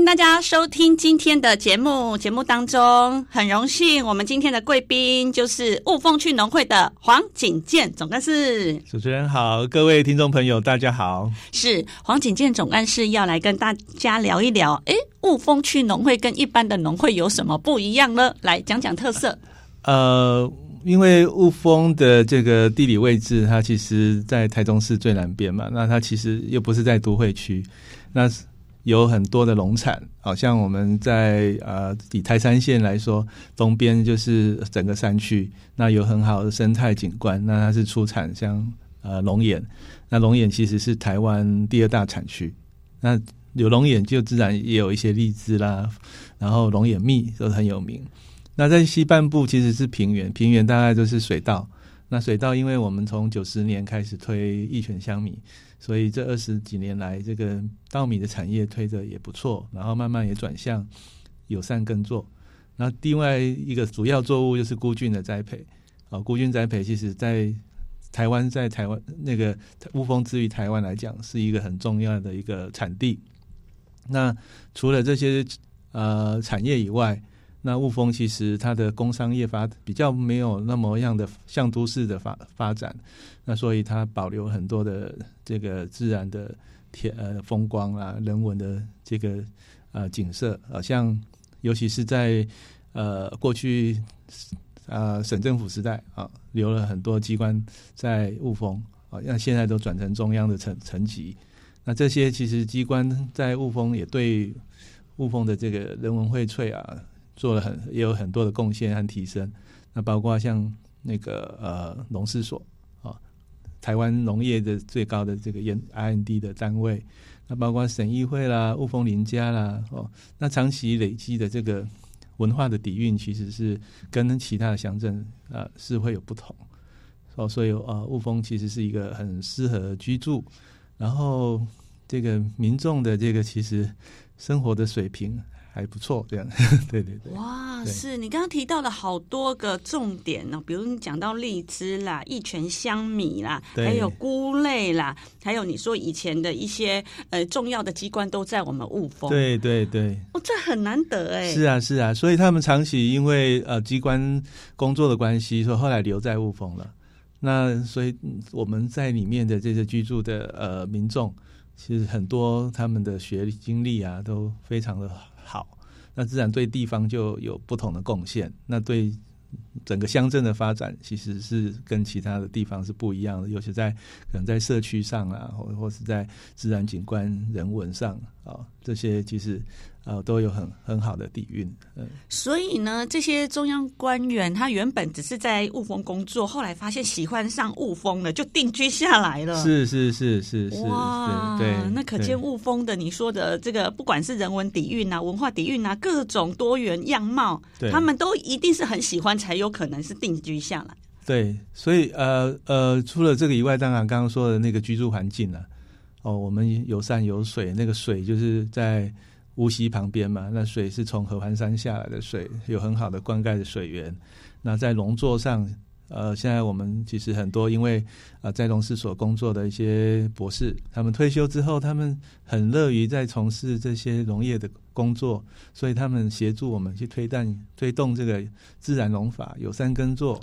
迎大家收听今天的节目。节目当中，很荣幸，我们今天的贵宾就是雾峰区农会的黄景健总干事。主持人好，各位听众朋友，大家好。是黄景健总干事要来跟大家聊一聊。诶，雾峰区农会跟一般的农会有什么不一样呢？来讲讲特色。呃，因为雾峰的这个地理位置，它其实在台中市最南边嘛，那它其实又不是在都会区，那。有很多的农产，好像我们在呃以台山县来说，东边就是整个山区，那有很好的生态景观，那它是出产像呃龙眼，那龙眼其实是台湾第二大产区，那有龙眼就自然也有一些荔枝啦，然后龙眼蜜都很有名。那在西半部其实是平原，平原大概都是水稻，那水稻因为我们从九十年开始推益全香米。所以这二十几年来，这个稻米的产业推得也不错，然后慢慢也转向友善耕作。那另外一个主要作物就是菇菌的栽培。啊，菇菌栽培其实在台湾，在台湾那个乌峰之于台湾来讲，是一个很重要的一个产地。那除了这些呃产业以外，那雾峰其实它的工商业发比较没有那么样的像都市的发发展，那所以它保留很多的这个自然的天呃风光啊，人文的这个呃景色好，像尤其是在呃过去呃省政府时代啊，留了很多机关在雾峰啊，那现在都转成中央的层层级，那这些其实机关在雾峰也对雾峰的这个人文荟萃啊。做了很也有很多的贡献和提升，那包括像那个呃农事所啊，台湾农业的最高的这个研 R&D 的单位，那包括省议会啦、雾峰林家啦哦，那长期累积的这个文化的底蕴，其实是跟其他的乡镇啊是会有不同。哦，所以啊雾峰其实是一个很适合居住，然后这个民众的这个其实生活的水平。还不错，这样 对对对。哇，是你刚刚提到了好多个重点呢，比如你讲到荔枝啦、一泉香米啦，还有菇类啦，还有你说以前的一些呃重要的机关都在我们雾峰。对对对，哦，这很难得哎。是啊是啊，所以他们长期因为呃机关工作的关系，所以后来留在雾峰了。那所以我们在里面的这些居住的呃民众，其实很多他们的学历经历啊都非常的好。那自然对地方就有不同的贡献。那对整个乡镇的发展，其实是跟其他的地方是不一样的。尤其在可能在社区上啊，或或是在自然景观、人文上啊，这些其实。呃，都有很很好的底蕴，嗯，所以呢，这些中央官员他原本只是在雾峰工作，后来发现喜欢上雾峰了，就定居下来了。是是是是是，哇，对，那可见雾峰的你说的这个，不管是人文底蕴啊、文化底蕴啊，各种多元样貌，他们都一定是很喜欢，才有可能是定居下来。对，所以呃呃，除了这个以外，当然刚刚说的那个居住环境呢、啊，哦，我们有山有水，那个水就是在。乌溪旁边嘛，那水是从合欢山下来的水，有很好的灌溉的水源。那在农作上，呃，现在我们其实很多因为、呃，在农事所工作的一些博士，他们退休之后，他们很乐于在从事这些农业的工作，所以他们协助我们去推断推动这个自然农法、友善耕作。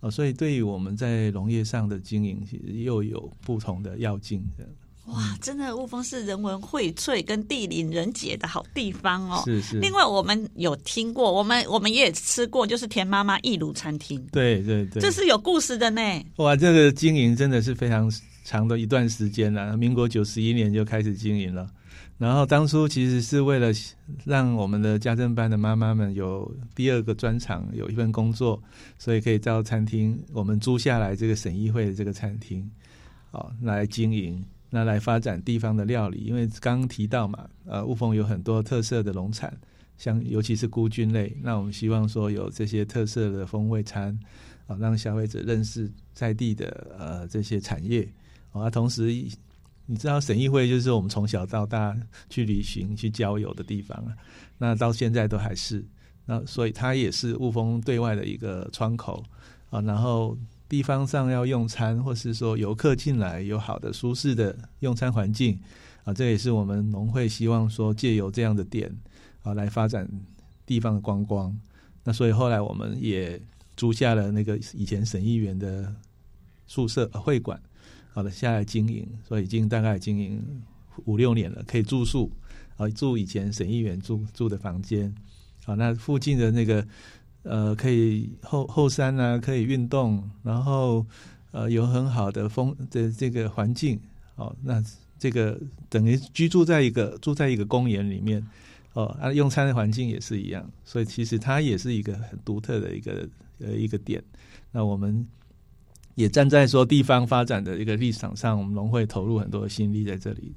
呃，所以对于我们在农业上的经营，其实又有不同的要进。哇，真的雾峰是人文荟萃跟地灵人杰的好地方哦。是是。另外，我们有听过，我们我们也吃过，就是田妈妈义鲁餐厅。对对对，这是有故事的呢。哇，这个经营真的是非常长的一段时间了，民国九十一年就开始经营了。然后当初其实是为了让我们的家政班的妈妈们有第二个专长，有一份工作，所以可以到餐厅，我们租下来这个省议会的这个餐厅，好来经营。那来发展地方的料理，因为刚刚提到嘛，呃，雾峰有很多特色的农产，像尤其是菇菌类，那我们希望说有这些特色的风味餐，啊，让消费者认识在地的呃这些产业，啊，同时你知道省议会就是我们从小到大去旅行、去郊游的地方啊，那到现在都还是，那所以它也是雾峰对外的一个窗口啊。然后地方上要用餐，或是说游客进来有好的舒适的用餐环境啊，这也是我们农会希望说借由这样的点啊来发展地方的观光。那所以后来我们也租下了那个以前省议员的宿舍、会馆。好的，下来经营，所以已经大概经营五六年了，可以住宿，啊，住以前省议员住住的房间，啊，那附近的那个呃，可以后后山啊，可以运动，然后呃，有很好的风的这个环境，哦，那这个等于居住在一个住在一个公园里面，哦，啊，用餐的环境也是一样，所以其实它也是一个很独特的一个呃一个点，那我们。也站在说地方发展的一个立场上，我们农会投入很多心力在这里。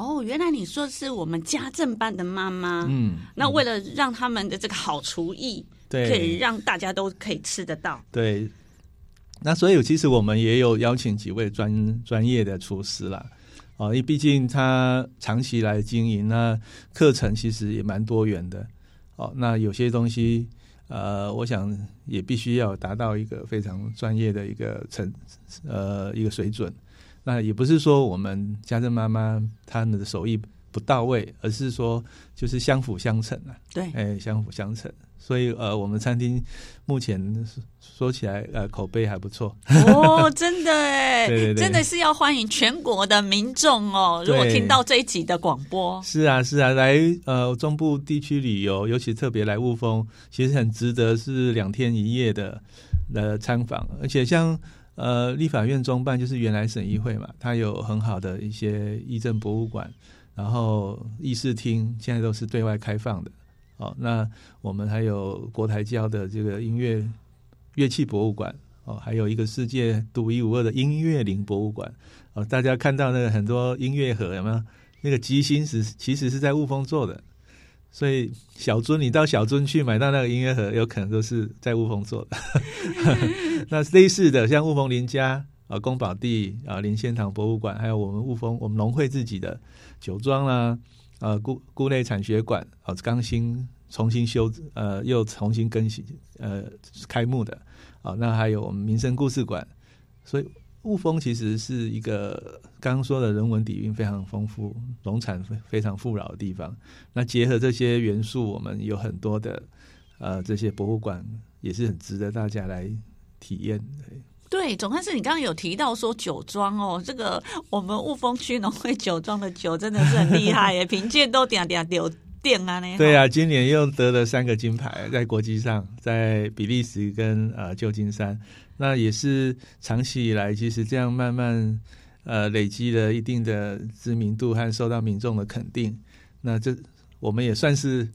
哦，原来你说是我们家政班的妈妈，嗯，那为了让他们的这个好厨艺，对，可以让大家都可以吃得到。对，那所以其实我们也有邀请几位专专业的厨师啦，哦，因为毕竟他长期来经营，那课程其实也蛮多元的。哦，那有些东西。呃，我想也必须要达到一个非常专业的一个成呃一个水准。那也不是说我们家政妈妈她们的手艺不到位，而是说就是相辅相成啊。对，哎，相辅相成。所以呃，我们餐厅目前说起来呃口碑还不错哦，真的哎，对对对，真的是要欢迎全国的民众哦。如果听到这一集的广播，是啊是啊，来呃中部地区旅游，尤其特别来雾峰，其实很值得是两天一夜的呃参访。而且像呃立法院中办，就是原来省议会嘛，它有很好的一些议政博物馆，然后议事厅现在都是对外开放的。哦，那我们还有国台交的这个音乐乐器博物馆，哦，还有一个世界独一无二的音乐林博物馆。哦，大家看到那个很多音乐盒有没有？那个机芯是其实是在雾峰做的，所以小樽你到小樽去买到那个音乐盒，有可能都是在雾峰做的。那类似的，像雾峰林家啊、宫保地啊、林仙堂博物馆，还有我们雾峰我们农会自己的酒庄啦。呃，菇菇类产学馆哦，刚新重新修，呃，又重新更新，呃，开幕的啊、那还有我们民生故事馆，所以雾峰其实是一个刚刚说的人文底蕴非常丰富、农产非常富饶的地方。那结合这些元素，我们有很多的呃这些博物馆，也是很值得大家来体验。对，总算是你刚刚有提到说酒庄哦，这个我们雾峰区农会酒庄的酒真的是很厉害耶，评鉴都点点有店啊呢。对啊，今年又得了三个金牌，在国际上，在比利时跟呃旧金山，那也是长期以来其实这样慢慢呃累积了一定的知名度和受到民众的肯定。那这我们也算是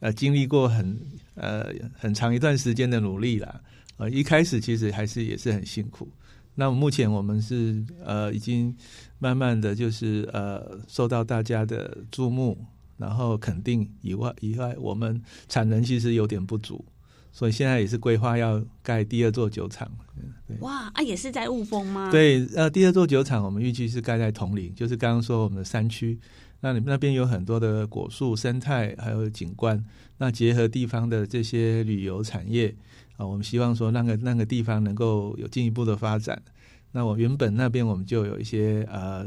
呃经历过很呃很长一段时间的努力了。呃，一开始其实还是也是很辛苦。那目前我们是呃已经慢慢的就是呃受到大家的注目，然后肯定以外以外，我们产能其实有点不足，所以现在也是规划要盖第二座酒厂。对。哇啊，也是在雾峰吗？对，呃，第二座酒厂我们预计是盖在统领，就是刚刚说我们的山区。那你们那边有很多的果树生态还有景观，那结合地方的这些旅游产业。啊，我们希望说那个 那个地方能够有进一步的发展。那我原本那边我们就有一些呃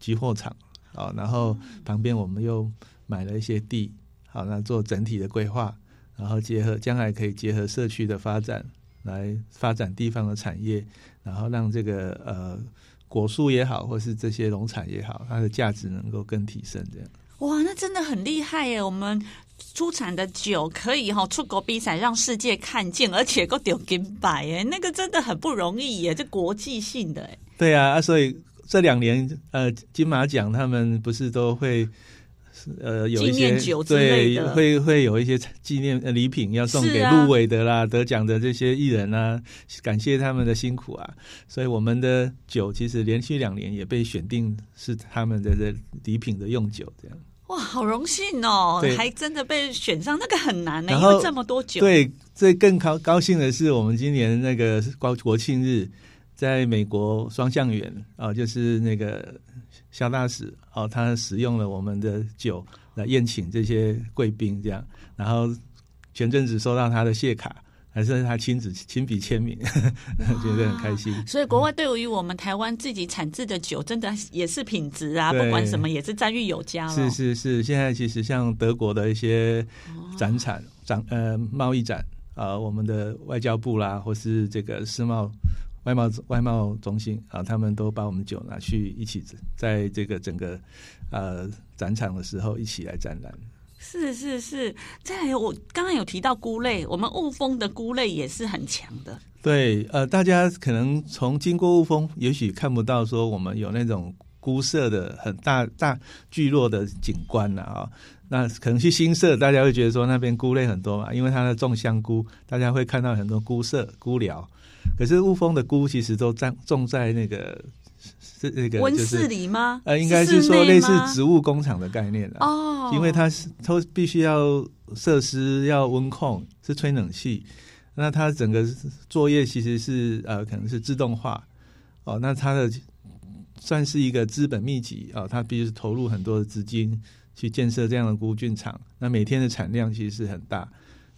集货场啊，然后旁边我们又买了一些地，好，那做整体的规划，然后结合将来可以结合社区的发展来发展地方的产业，然后让这个呃果树也好，或是这些农产也好，它的价值能够更提升。这样哇，那真的很厉害耶！我们。出产的酒可以哈出国比赛，让世界看见，而且够丢金牌耶，那个真的很不容易耶，这国际性的哎。对啊，啊，所以这两年呃金马奖他们不是都会呃有一些对会会有一些纪念礼品要送给入围的啦、啊、得奖的这些艺人啊，感谢他们的辛苦啊。所以我们的酒其实连续两年也被选定是他们的这礼品的用酒这样。哇，好荣幸哦！还真的被选上，那个很难呢，因为这么多酒。对，最更高高兴的是，我们今年那个国国庆日，在美国双向园啊，就是那个萧大使哦，他使用了我们的酒来宴请这些贵宾，这样，然后前阵子收到他的谢卡。还是他亲自亲笔签名，觉得很开心。所以，国外对于我们台湾自己产制的酒，真的也是品质啊，不管什么也是赞誉有加。是是是，现在其实像德国的一些展产展呃贸易展啊、呃，我们的外交部啦，或是这个世贸外贸外贸中心啊，他们都把我们酒拿去一起在这个整个呃展场的时候一起来展览。是是是，再来，我刚刚有提到菇类，我们雾峰的菇类也是很强的。对，呃，大家可能从经过雾峰，也许看不到说我们有那种菇色的很大大聚落的景观了啊、哦。那可能去新社，大家会觉得说那边菇类很多嘛，因为它的种香菇，大家会看到很多菇舍、菇寮。可是雾峰的菇其实都种种在那个。是那个温室里吗？呃，应该是说类似植物工厂的概念哦，因为它是都必须要设施要温控，是吹冷气，那它整个作业其实是呃可能是自动化哦，那它的算是一个资本密集啊，它必须投入很多的资金去建设这样的菇菌厂，那每天的产量其实是很大。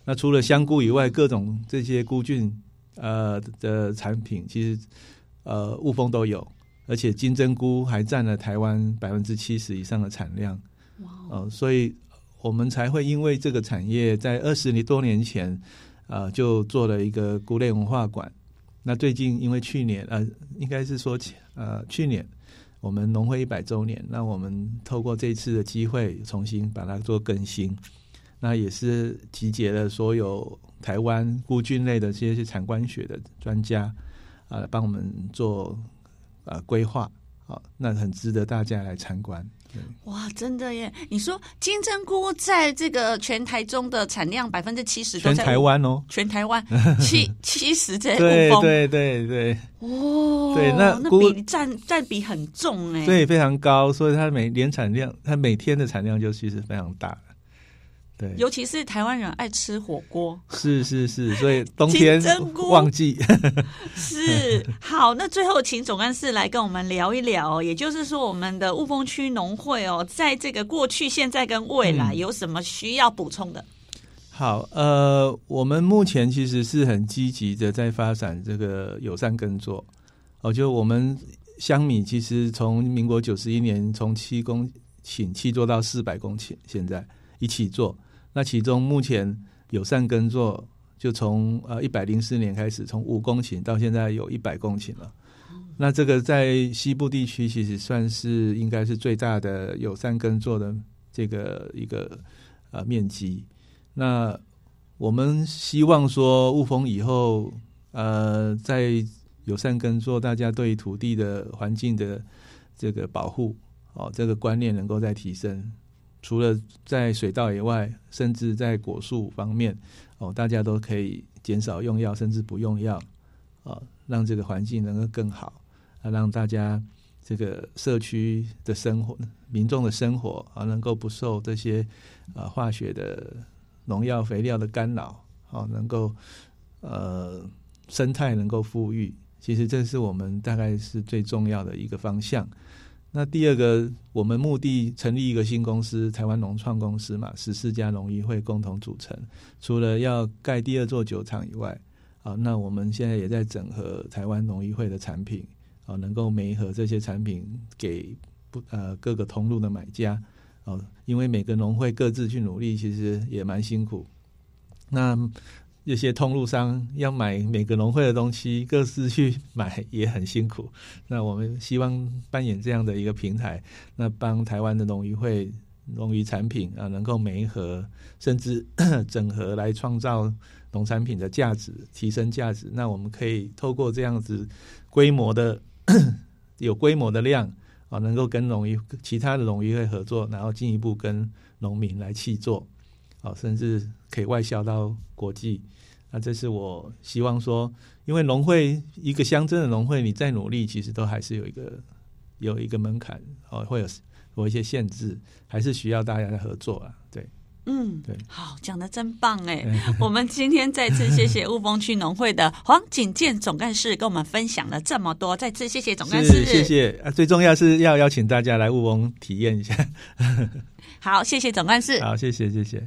那除了香菇以外，各种这些菇菌呃的产品，其实呃雾峰都有。而且金针菇还占了台湾百分之七十以上的产量，哇、wow. 呃！所以我们才会因为这个产业，在二十多年前，呃，就做了一个菇类文化馆。那最近因为去年，呃，应该是说，呃，去年我们农会一百周年，那我们透过这次的机会，重新把它做更新。那也是集结了所有台湾菇菌类的这些产观学的专家，啊、呃，帮我们做。呃，规划好，那很值得大家来参观。哇，真的耶！你说金针菇在这个全台中的产量百分之七十都在全台湾哦，全台湾 七七十在对对对对，哦，对，那那比占占比很重哎，对，非常高，所以它每年产量，它每天的产量就其实非常大。对，尤其是台湾人爱吃火锅，是是是，所以冬天旺季是好。那最后请总干事来跟我们聊一聊，也就是说，我们的雾峰区农会哦，在这个过去、现在跟未来有什么需要补充的？嗯、好，呃，我们目前其实是很积极的在发展这个友善耕作。哦，就我们香米其实从民国九十一年从七公顷七做到四百公顷，现在一起做。那其中目前友善耕作就从呃一百零四年开始，从五公顷到现在有一百公顷了。那这个在西部地区其实算是应该是最大的友善耕作的这个一个呃面积。那我们希望说雾峰以后呃在友善耕作，大家对土地的环境的这个保护哦，这个观念能够再提升。除了在水稻以外，甚至在果树方面，哦，大家都可以减少用药，甚至不用药，啊，让这个环境能够更好，啊，让大家这个社区的生活、民众的生活啊，能够不受这些啊化学的农药、肥料的干扰，啊，能够呃生态能够富裕。其实这是我们大概是最重要的一个方向。那第二个，我们目的成立一个新公司——台湾农创公司嘛，十四家农渔会共同组成。除了要盖第二座酒厂以外，啊，那我们现在也在整合台湾农渔会的产品，啊，能够媒合这些产品给不呃各个通路的买家，啊，因为每个农会各自去努力，其实也蛮辛苦。那这些通路商要买每个农会的东西，各自去买也很辛苦。那我们希望扮演这样的一个平台，那帮台湾的农渔会农渔产品啊，能够媒合甚至 整合来创造农产品的价值，提升价值。那我们可以透过这样子规模的 有规模的量啊，能够跟农渔其他的农渔会合作，然后进一步跟农民来契作，啊，甚至可以外销到国际。那这是我希望说，因为农会一个乡镇的农会，你再努力，其实都还是有一个有一个门槛，哦，会有有一些限制，还是需要大家的合作啊。对，嗯，对，好，讲的真棒哎！我们今天再次谢谢雾峰区农会的黄景健总干事跟我们分享了这么多，再次谢谢总干事，谢谢啊！最重要是要邀请大家来雾峰体验一下。好，谢谢总干事，好，谢谢谢谢。